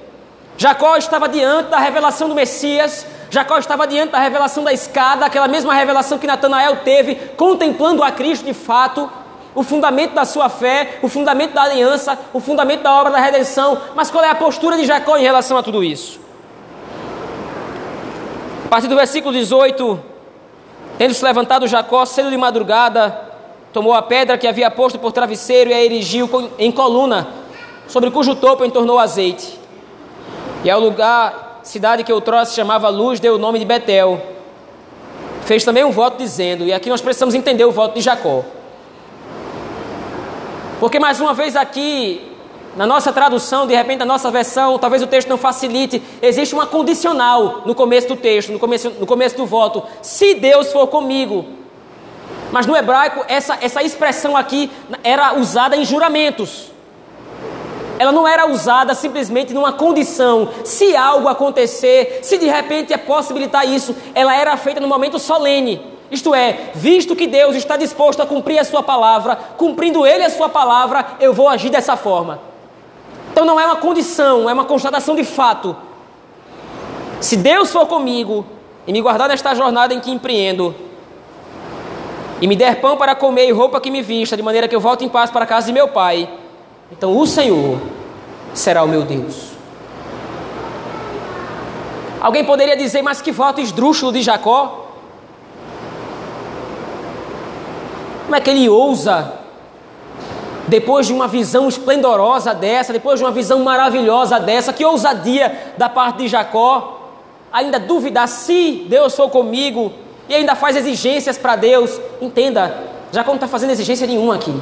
Jacó estava diante da revelação do Messias, Jacó estava diante da revelação da escada, aquela mesma revelação que Natanael teve, contemplando a Cristo de fato, o fundamento da sua fé, o fundamento da aliança, o fundamento da obra da redenção. Mas qual é a postura de Jacó em relação a tudo isso? A partir do versículo 18, tendo-se levantado Jacó cedo de madrugada, tomou a pedra que havia posto por travesseiro e a erigiu em coluna, sobre cujo topo entornou azeite. E ao lugar cidade que outrora se chamava Luz, deu o nome de Betel. Fez também um voto dizendo, e aqui nós precisamos entender o voto de Jacó. Porque mais uma vez aqui, na nossa tradução, de repente na nossa versão, talvez o texto não facilite, existe uma condicional no começo do texto, no começo, no começo do voto. Se Deus for comigo. Mas no hebraico, essa, essa expressão aqui era usada em juramentos ela não era usada simplesmente numa condição. Se algo acontecer, se de repente é possibilitar isso, ela era feita no momento solene. Isto é, visto que Deus está disposto a cumprir a sua palavra, cumprindo Ele a sua palavra, eu vou agir dessa forma. Então não é uma condição, é uma constatação de fato. Se Deus for comigo e me guardar nesta jornada em que empreendo, e me der pão para comer e roupa que me vista, de maneira que eu volte em paz para a casa de meu pai, então o Senhor será o meu Deus. Alguém poderia dizer, mas que voto esdrúxulo de Jacó? Como é que ele ousa, depois de uma visão esplendorosa dessa, depois de uma visão maravilhosa dessa, que ousadia da parte de Jacó, ainda duvidar se Deus for comigo e ainda faz exigências para Deus? Entenda, Jacó não está fazendo exigência nenhuma aqui.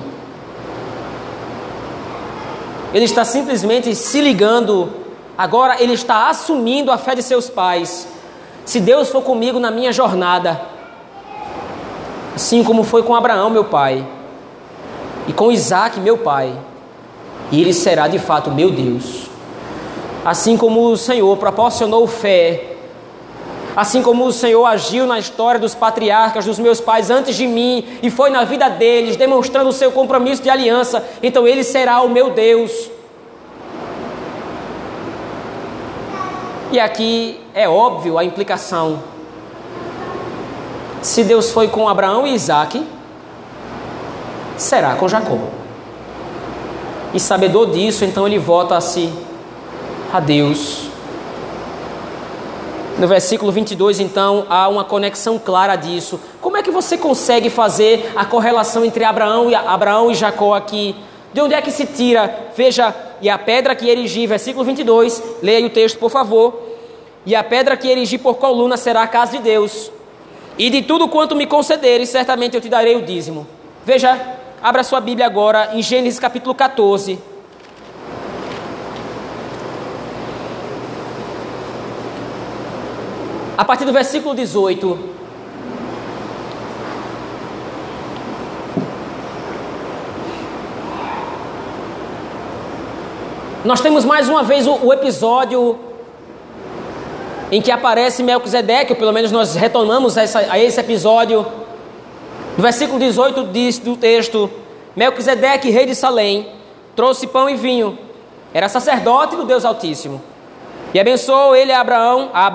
Ele está simplesmente se ligando, agora ele está assumindo a fé de seus pais. Se Deus for comigo na minha jornada, assim como foi com Abraão, meu pai, e com Isaac, meu pai, e ele será de fato meu Deus. Assim como o Senhor proporcionou fé Assim como o Senhor agiu na história dos patriarcas, dos meus pais antes de mim, e foi na vida deles, demonstrando o seu compromisso de aliança, então Ele será o meu Deus. E aqui é óbvio a implicação. Se Deus foi com Abraão e Isaac, será com Jacó. E sabedor disso, então ele volta-se a Deus no versículo 22, então, há uma conexão clara disso. Como é que você consegue fazer a correlação entre Abraão e, Abraão e Jacó aqui? De onde é que se tira? Veja, e a pedra que erigi, versículo 22, leia o texto, por favor. E a pedra que erigi por coluna será a casa de Deus. E de tudo quanto me concederes, certamente eu te darei o dízimo. Veja, abra sua Bíblia agora em Gênesis capítulo 14. a partir do versículo 18. Nós temos mais uma vez o, o episódio em que aparece Melquisedeque, ou pelo menos nós retomamos essa, a esse episódio. No versículo 18 diz do texto: Melquisedeque, rei de Salém, trouxe pão e vinho. Era sacerdote do Deus Altíssimo. E abençoou ele a Abraão, a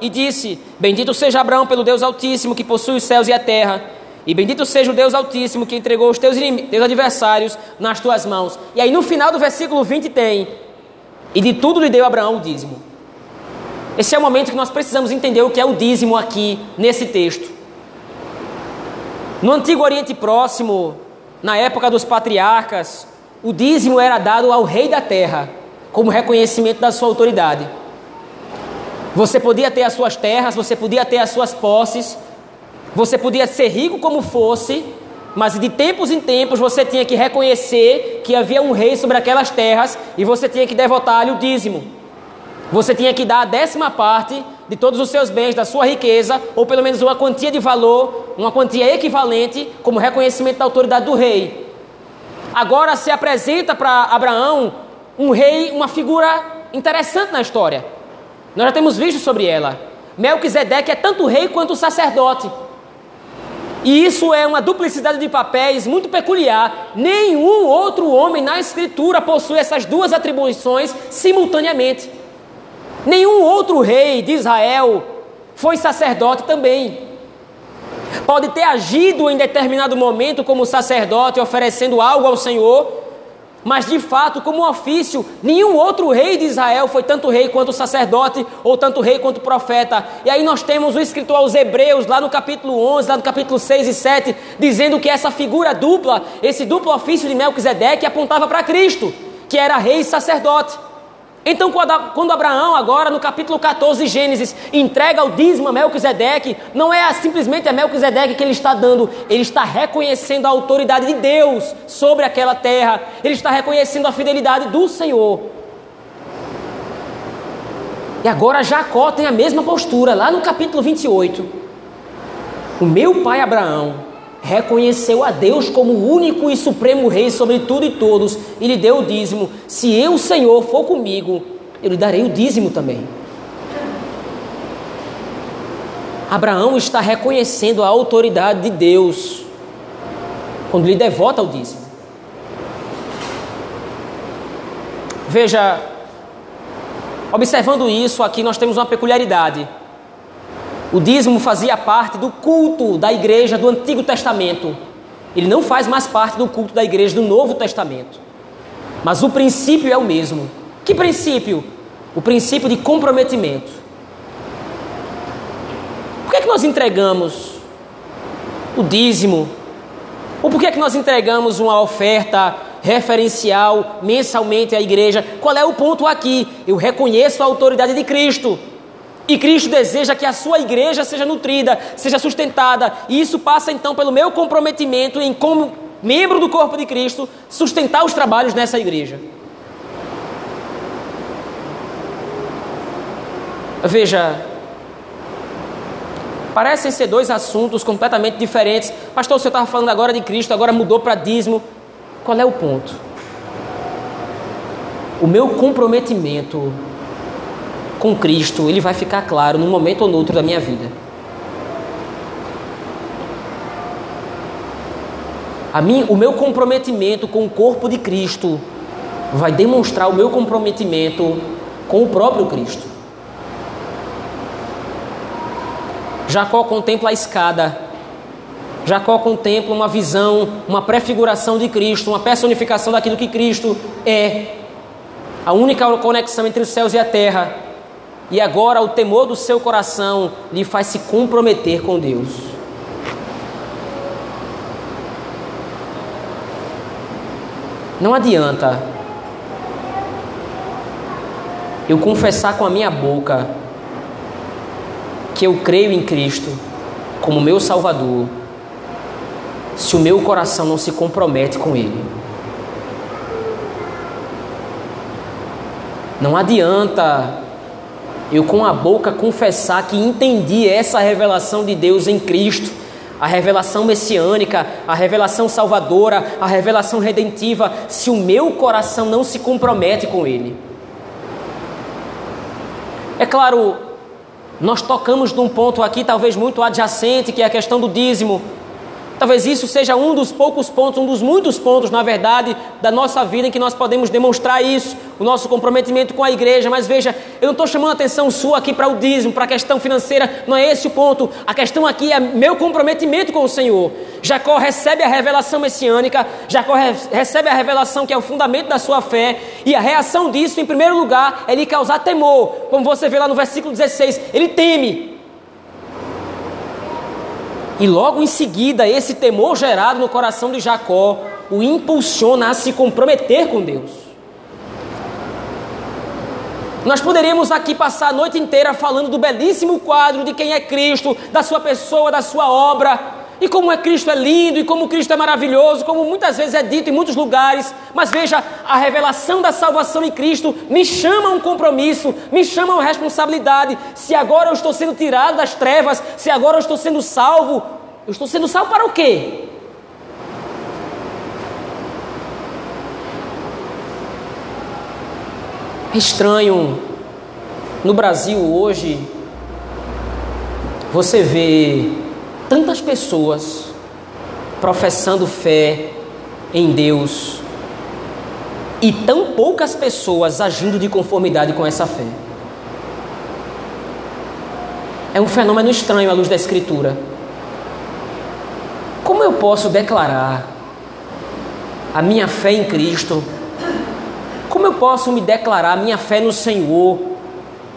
e disse: Bendito seja Abraão pelo Deus Altíssimo que possui os céus e a terra. E bendito seja o Deus Altíssimo que entregou os teus, teus adversários nas tuas mãos. E aí no final do versículo 20 tem: E de tudo lhe deu Abraão o dízimo. Esse é o momento que nós precisamos entender o que é o dízimo aqui nesse texto. No Antigo Oriente Próximo, na época dos patriarcas, o dízimo era dado ao rei da terra como reconhecimento da sua autoridade. Você podia ter as suas terras, você podia ter as suas posses, você podia ser rico como fosse, mas de tempos em tempos você tinha que reconhecer que havia um rei sobre aquelas terras e você tinha que devotar-lhe o dízimo. Você tinha que dar a décima parte de todos os seus bens, da sua riqueza, ou pelo menos uma quantia de valor, uma quantia equivalente, como reconhecimento da autoridade do rei. Agora se apresenta para Abraão um rei, uma figura interessante na história. Nós já temos visto sobre ela. Melquisedeque é tanto rei quanto sacerdote. E isso é uma duplicidade de papéis muito peculiar. Nenhum outro homem na Escritura possui essas duas atribuições simultaneamente. Nenhum outro rei de Israel foi sacerdote também. Pode ter agido em determinado momento como sacerdote, oferecendo algo ao Senhor, mas de fato, como ofício, nenhum outro rei de Israel foi tanto rei quanto sacerdote, ou tanto rei quanto profeta. E aí nós temos o escritor aos Hebreus, lá no capítulo 11, lá no capítulo 6 e 7, dizendo que essa figura dupla, esse duplo ofício de Melquisedeque apontava para Cristo, que era rei e sacerdote. Então, quando Abraão, agora no capítulo 14 de Gênesis, entrega o dízimo a Melquisedeque, não é simplesmente a Melquisedeque que ele está dando, ele está reconhecendo a autoridade de Deus sobre aquela terra, ele está reconhecendo a fidelidade do Senhor. E agora Jacó tem a mesma postura, lá no capítulo 28. O meu pai Abraão reconheceu a Deus como o único e supremo rei sobre tudo e todos e lhe deu o dízimo. Se eu, Senhor, for comigo, eu lhe darei o dízimo também. Abraão está reconhecendo a autoridade de Deus quando lhe devota o dízimo. Veja, observando isso, aqui nós temos uma peculiaridade. O dízimo fazia parte do culto da igreja do Antigo Testamento. Ele não faz mais parte do culto da igreja do Novo Testamento. Mas o princípio é o mesmo. Que princípio? O princípio de comprometimento. Por que, é que nós entregamos o dízimo? Ou por que, é que nós entregamos uma oferta referencial mensalmente à igreja? Qual é o ponto aqui? Eu reconheço a autoridade de Cristo. E Cristo deseja que a sua igreja seja nutrida, seja sustentada, e isso passa então pelo meu comprometimento em, como membro do corpo de Cristo, sustentar os trabalhos nessa igreja. Veja, parecem ser dois assuntos completamente diferentes. Pastor, você estava falando agora de Cristo, agora mudou para dízimo. Qual é o ponto? O meu comprometimento com Cristo, ele vai ficar claro num momento ou no outro da minha vida. A mim, o meu comprometimento com o corpo de Cristo vai demonstrar o meu comprometimento com o próprio Cristo. Jacó contempla a escada. Jacó contempla uma visão, uma prefiguração de Cristo, uma personificação daquilo que Cristo é. A única conexão entre os céus e a terra e agora o temor do seu coração lhe faz se comprometer com Deus. Não adianta eu confessar com a minha boca que eu creio em Cristo como meu Salvador, se o meu coração não se compromete com Ele. Não adianta eu com a boca confessar que entendi essa revelação de Deus em Cristo, a revelação messiânica, a revelação salvadora, a revelação redentiva, se o meu coração não se compromete com Ele. É claro, Nós tocamos num ponto aqui, talvez muito adjacente, que é a questão do dízimo. Talvez isso seja um dos poucos pontos, um dos muitos pontos, na verdade, da nossa vida em que nós podemos demonstrar isso, o nosso comprometimento com a igreja. Mas veja, eu não estou chamando a atenção sua aqui para o dízimo, para a questão financeira, não é esse o ponto. A questão aqui é meu comprometimento com o Senhor. Jacó recebe a revelação messiânica, Jacó recebe a revelação que é o fundamento da sua fé, e a reação disso, em primeiro lugar, é lhe causar temor. Como você vê lá no versículo 16, ele teme. E logo em seguida, esse temor gerado no coração de Jacó o impulsiona a se comprometer com Deus. Nós poderíamos aqui passar a noite inteira falando do belíssimo quadro de quem é Cristo, da sua pessoa, da sua obra, e como é Cristo é lindo, e como Cristo é maravilhoso, como muitas vezes é dito em muitos lugares. Mas veja, a revelação da salvação em Cristo me chama a um compromisso, me chama a uma responsabilidade. Se agora eu estou sendo tirado das trevas, se agora eu estou sendo salvo, eu estou sendo salvo para o quê? É estranho no Brasil hoje você vê tantas pessoas professando fé em Deus e tão poucas pessoas agindo de conformidade com essa fé. É um fenômeno estranho à luz da Escritura. Como eu posso declarar a minha fé em Cristo? Como eu posso me declarar a minha fé no Senhor?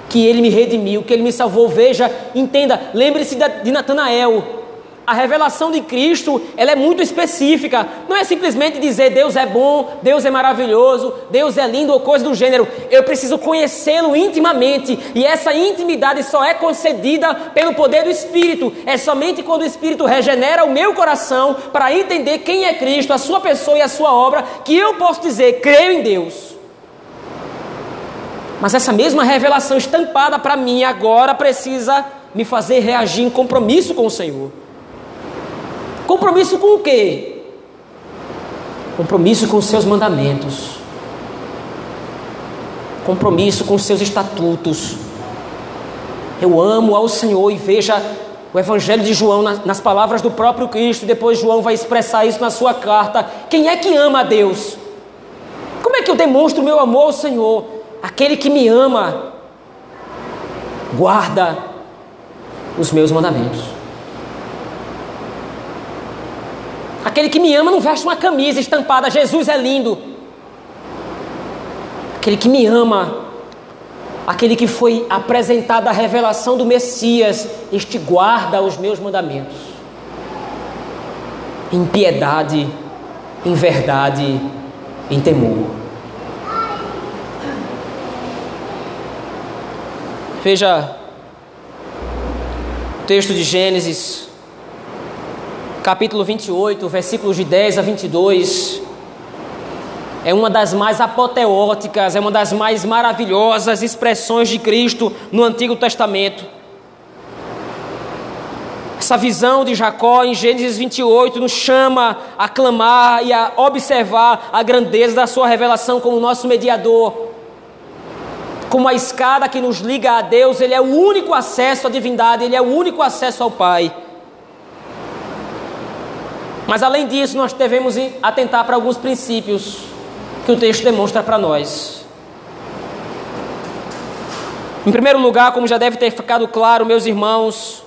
Que Ele me redimiu, que Ele me salvou. Veja, entenda, lembre-se de Natanael a revelação de Cristo, ela é muito específica. Não é simplesmente dizer Deus é bom, Deus é maravilhoso, Deus é lindo ou coisa do gênero. Eu preciso conhecê-lo intimamente, e essa intimidade só é concedida pelo poder do Espírito. É somente quando o Espírito regenera o meu coração para entender quem é Cristo, a sua pessoa e a sua obra, que eu posso dizer, creio em Deus. Mas essa mesma revelação estampada para mim agora precisa me fazer reagir em compromisso com o Senhor. Compromisso com o quê? Compromisso com os seus mandamentos. Compromisso com os seus estatutos. Eu amo ao Senhor e veja o Evangelho de João nas palavras do próprio Cristo. Depois João vai expressar isso na sua carta. Quem é que ama a Deus? Como é que eu demonstro meu amor ao Senhor? Aquele que me ama guarda os meus mandamentos. Aquele que me ama não veste uma camisa estampada, Jesus é lindo. Aquele que me ama, aquele que foi apresentado a revelação do Messias, este guarda os meus mandamentos. Em piedade, em verdade, em temor. Veja o texto de Gênesis capítulo 28, versículos de 10 a 22, é uma das mais apoteóticas, é uma das mais maravilhosas expressões de Cristo no Antigo Testamento. Essa visão de Jacó em Gênesis 28 nos chama a clamar e a observar a grandeza da sua revelação como nosso mediador. Como a escada que nos liga a Deus, ele é o único acesso à divindade, ele é o único acesso ao Pai. Mas além disso, nós devemos atentar para alguns princípios que o texto demonstra para nós. Em primeiro lugar, como já deve ter ficado claro, meus irmãos,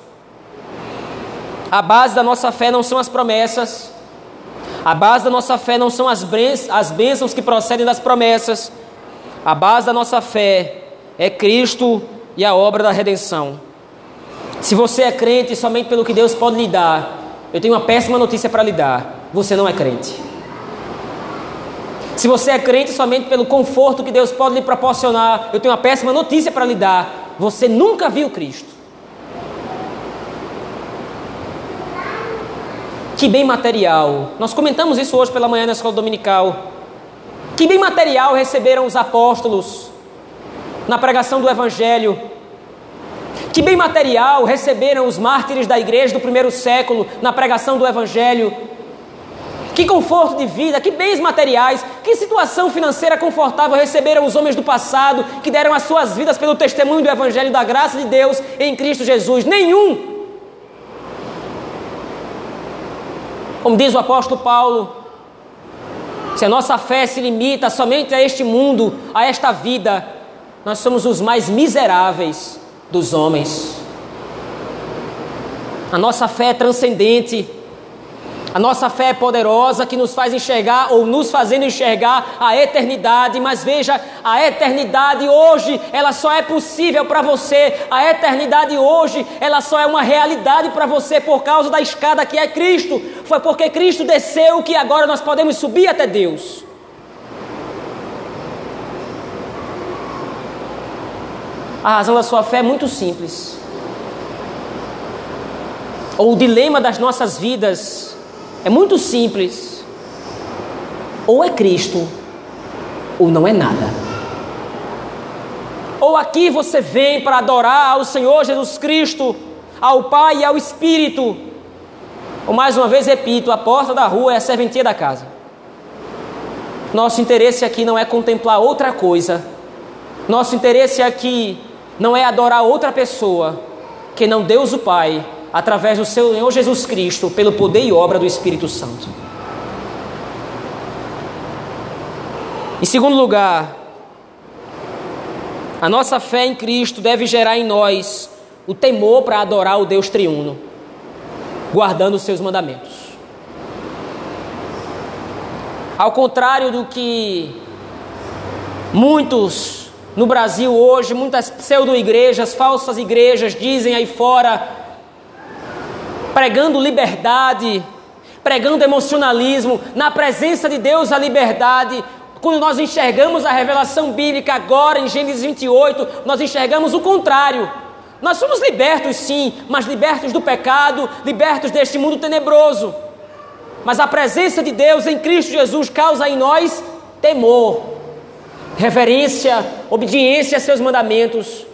a base da nossa fé não são as promessas, a base da nossa fé não são as, bênçãos que procedem das promessas, a base da nossa fé é Cristo e a obra da redenção. Se você é crente somente pelo que Deus pode lhe dar, eu tenho uma péssima notícia para lhe dar: você não é crente. Se você é crente somente pelo conforto que Deus pode lhe proporcionar, eu tenho uma péssima notícia para lhe dar: você nunca viu Cristo. Que bem material. Nós comentamos isso hoje pela manhã na escola dominical. Que bem material receberam os apóstolos na pregação do Evangelho que bem material receberam os mártires da igreja do primeiro século na pregação do Evangelho? Que conforto de vida, que bens materiais, que situação financeira confortável receberam os homens do passado que deram as suas vidas pelo testemunho do Evangelho da graça de Deus em Cristo Jesus? Nenhum. Como diz o apóstolo Paulo, se a nossa fé se limita somente a este mundo, a esta vida, nós somos os mais miseráveis dos homens. A nossa fé é transcendente. A nossa fé é poderosa que nos faz enxergar ou nos fazendo enxergar a eternidade, mas veja, a eternidade hoje, ela só é possível para você. A eternidade hoje, ela só é uma realidade para você por causa da escada que é Cristo. Foi porque Cristo desceu que agora nós podemos subir até Deus. A razão da sua fé é muito simples. Ou o dilema das nossas vidas é muito simples. Ou é Cristo, ou não é nada. Ou aqui você vem para adorar ao Senhor Jesus Cristo, ao Pai e ao Espírito. Ou mais uma vez repito, a porta da rua é a serventia da casa. Nosso interesse aqui não é contemplar outra coisa. Nosso interesse aqui não é adorar outra pessoa que não Deus o Pai através do seu Senhor Jesus Cristo, pelo poder e obra do Espírito Santo. Em segundo lugar, a nossa fé em Cristo deve gerar em nós o temor para adorar o Deus triuno, guardando os seus mandamentos. Ao contrário do que muitos no Brasil hoje, muitas pseudo-igrejas, falsas igrejas dizem aí fora, pregando liberdade, pregando emocionalismo, na presença de Deus a liberdade. Quando nós enxergamos a revelação bíblica agora em Gênesis 28, nós enxergamos o contrário. Nós somos libertos sim, mas libertos do pecado, libertos deste mundo tenebroso. Mas a presença de Deus em Cristo Jesus causa em nós temor, reverência, obediência a seus mandamentos.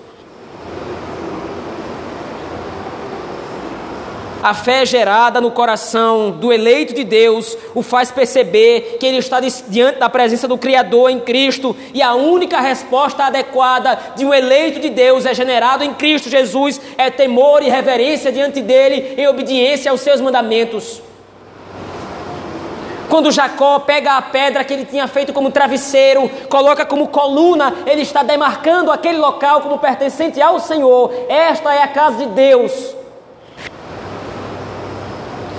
A fé gerada no coração do eleito de Deus o faz perceber que ele está diante da presença do Criador em Cristo e a única resposta adequada de um eleito de Deus é generado em Cristo Jesus é temor e reverência diante dele em obediência aos seus mandamentos. Quando Jacó pega a pedra que ele tinha feito como travesseiro, coloca como coluna, ele está demarcando aquele local como pertencente ao Senhor. Esta é a casa de Deus.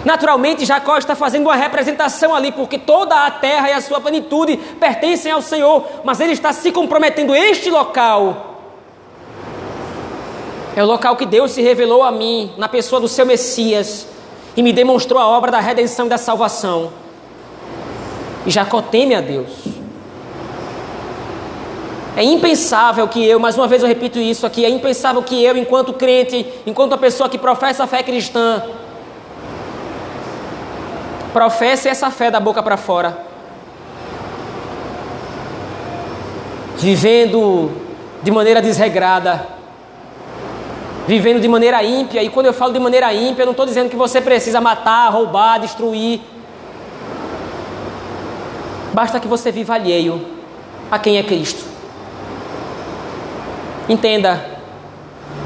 Naturalmente, Jacó está fazendo uma representação ali, porque toda a terra e a sua plenitude pertencem ao Senhor, mas ele está se comprometendo. Este local é o local que Deus se revelou a mim, na pessoa do seu Messias, e me demonstrou a obra da redenção e da salvação. E Jacó teme a Deus. É impensável que eu, mais uma vez eu repito isso aqui, é impensável que eu, enquanto crente, enquanto uma pessoa que professa a fé cristã, Professe essa fé da boca para fora. Vivendo de maneira desregrada. Vivendo de maneira ímpia. E quando eu falo de maneira ímpia, eu não estou dizendo que você precisa matar, roubar, destruir. Basta que você viva alheio a quem é Cristo. Entenda,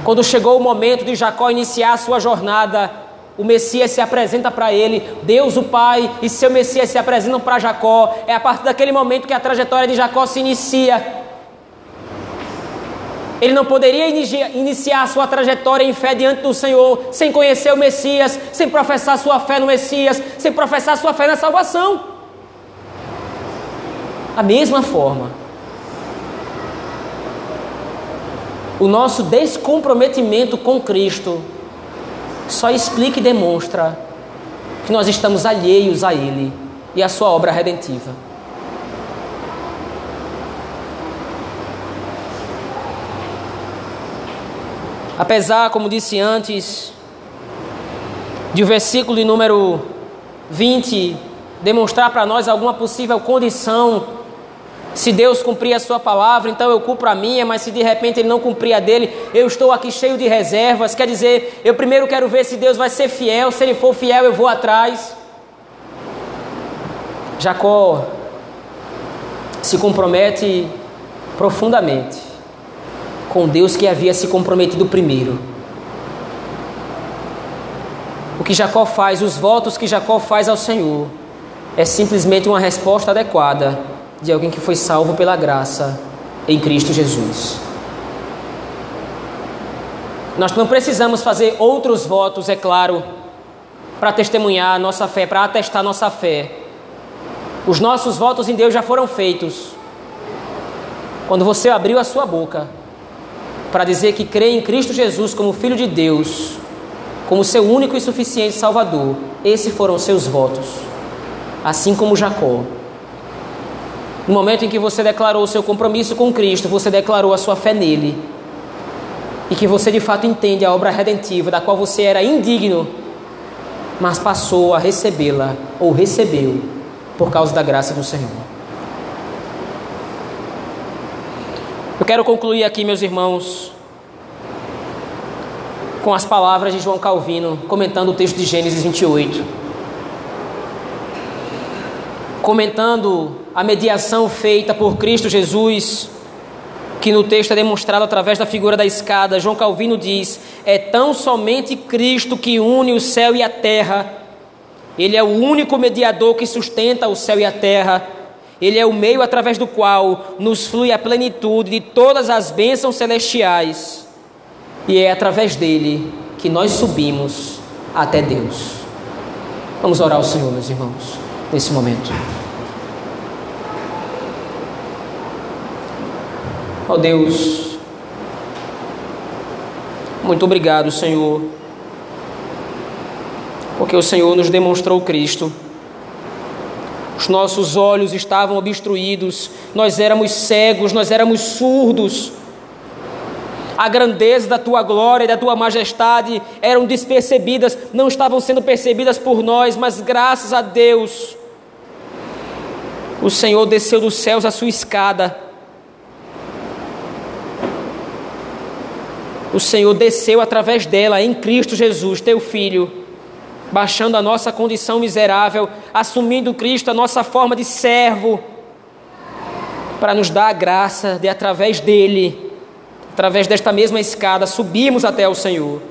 quando chegou o momento de Jacó iniciar a sua jornada o Messias se apresenta para ele, Deus o Pai e seu Messias se apresentam para Jacó. É a partir daquele momento que a trajetória de Jacó se inicia. Ele não poderia iniciar a sua trajetória em fé diante do Senhor sem conhecer o Messias, sem professar sua fé no Messias, sem professar sua fé na salvação. Da mesma forma, o nosso descomprometimento com Cristo só explica e demonstra que nós estamos alheios a Ele e à Sua obra redentiva. Apesar, como disse antes, de o versículo número 20 demonstrar para nós alguma possível condição se Deus cumprir a sua palavra, então eu cumpro a minha, mas se de repente ele não cumprir a dele, eu estou aqui cheio de reservas. Quer dizer, eu primeiro quero ver se Deus vai ser fiel, se ele for fiel, eu vou atrás. Jacó se compromete profundamente com Deus que havia se comprometido primeiro. O que Jacó faz, os votos que Jacó faz ao Senhor, é simplesmente uma resposta adequada de alguém que foi salvo pela graça em Cristo Jesus. Nós não precisamos fazer outros votos, é claro, para testemunhar a nossa fé, para atestar nossa fé. Os nossos votos em Deus já foram feitos. Quando você abriu a sua boca para dizer que crê em Cristo Jesus como Filho de Deus, como seu único e suficiente Salvador, esses foram seus votos. Assim como Jacó. No momento em que você declarou o seu compromisso com Cristo, você declarou a sua fé nele. E que você de fato entende a obra redentiva da qual você era indigno, mas passou a recebê-la ou recebeu por causa da graça do Senhor. Eu quero concluir aqui, meus irmãos, com as palavras de João Calvino, comentando o texto de Gênesis 28. Comentando a mediação feita por Cristo Jesus, que no texto é demonstrado através da figura da escada, João Calvino diz: É tão somente Cristo que une o céu e a terra. Ele é o único mediador que sustenta o céu e a terra ele é o meio através do qual nos flui a plenitude de todas as bênçãos celestiais. E é através dele que nós subimos até Deus. Vamos orar ao Senhor, meus irmãos, nesse momento. Ó oh Deus, muito obrigado, Senhor, porque o Senhor nos demonstrou Cristo os nossos olhos estavam obstruídos, nós éramos cegos, nós éramos surdos. A grandeza da tua glória e da tua majestade eram despercebidas, não estavam sendo percebidas por nós, mas graças a Deus, o Senhor desceu dos céus a sua escada. O Senhor desceu através dela em Cristo Jesus, teu Filho baixando a nossa condição miserável, assumindo Cristo a nossa forma de servo, para nos dar a graça de, através dele, através desta mesma escada, subirmos até o Senhor.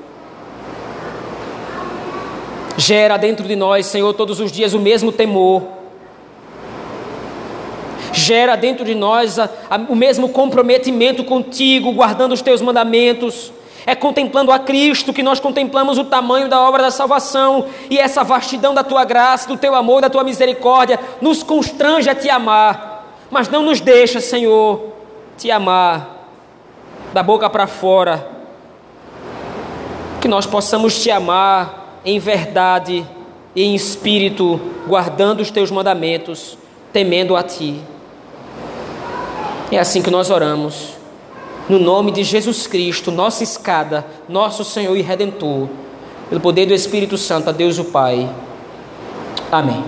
Gera dentro de nós, Senhor, todos os dias o mesmo temor. Gera dentro de nós a, a, o mesmo comprometimento contigo, guardando os teus mandamentos é contemplando a Cristo que nós contemplamos o tamanho da obra da salvação e essa vastidão da tua graça, do teu amor, da tua misericórdia, nos constrange a te amar, mas não nos deixa, Senhor, te amar da boca para fora. Que nós possamos te amar em verdade e em espírito, guardando os teus mandamentos, temendo a ti. É assim que nós oramos no nome de Jesus Cristo, nossa escada, nosso Senhor e Redentor, pelo poder do Espírito Santo, a Deus o Pai. Amém.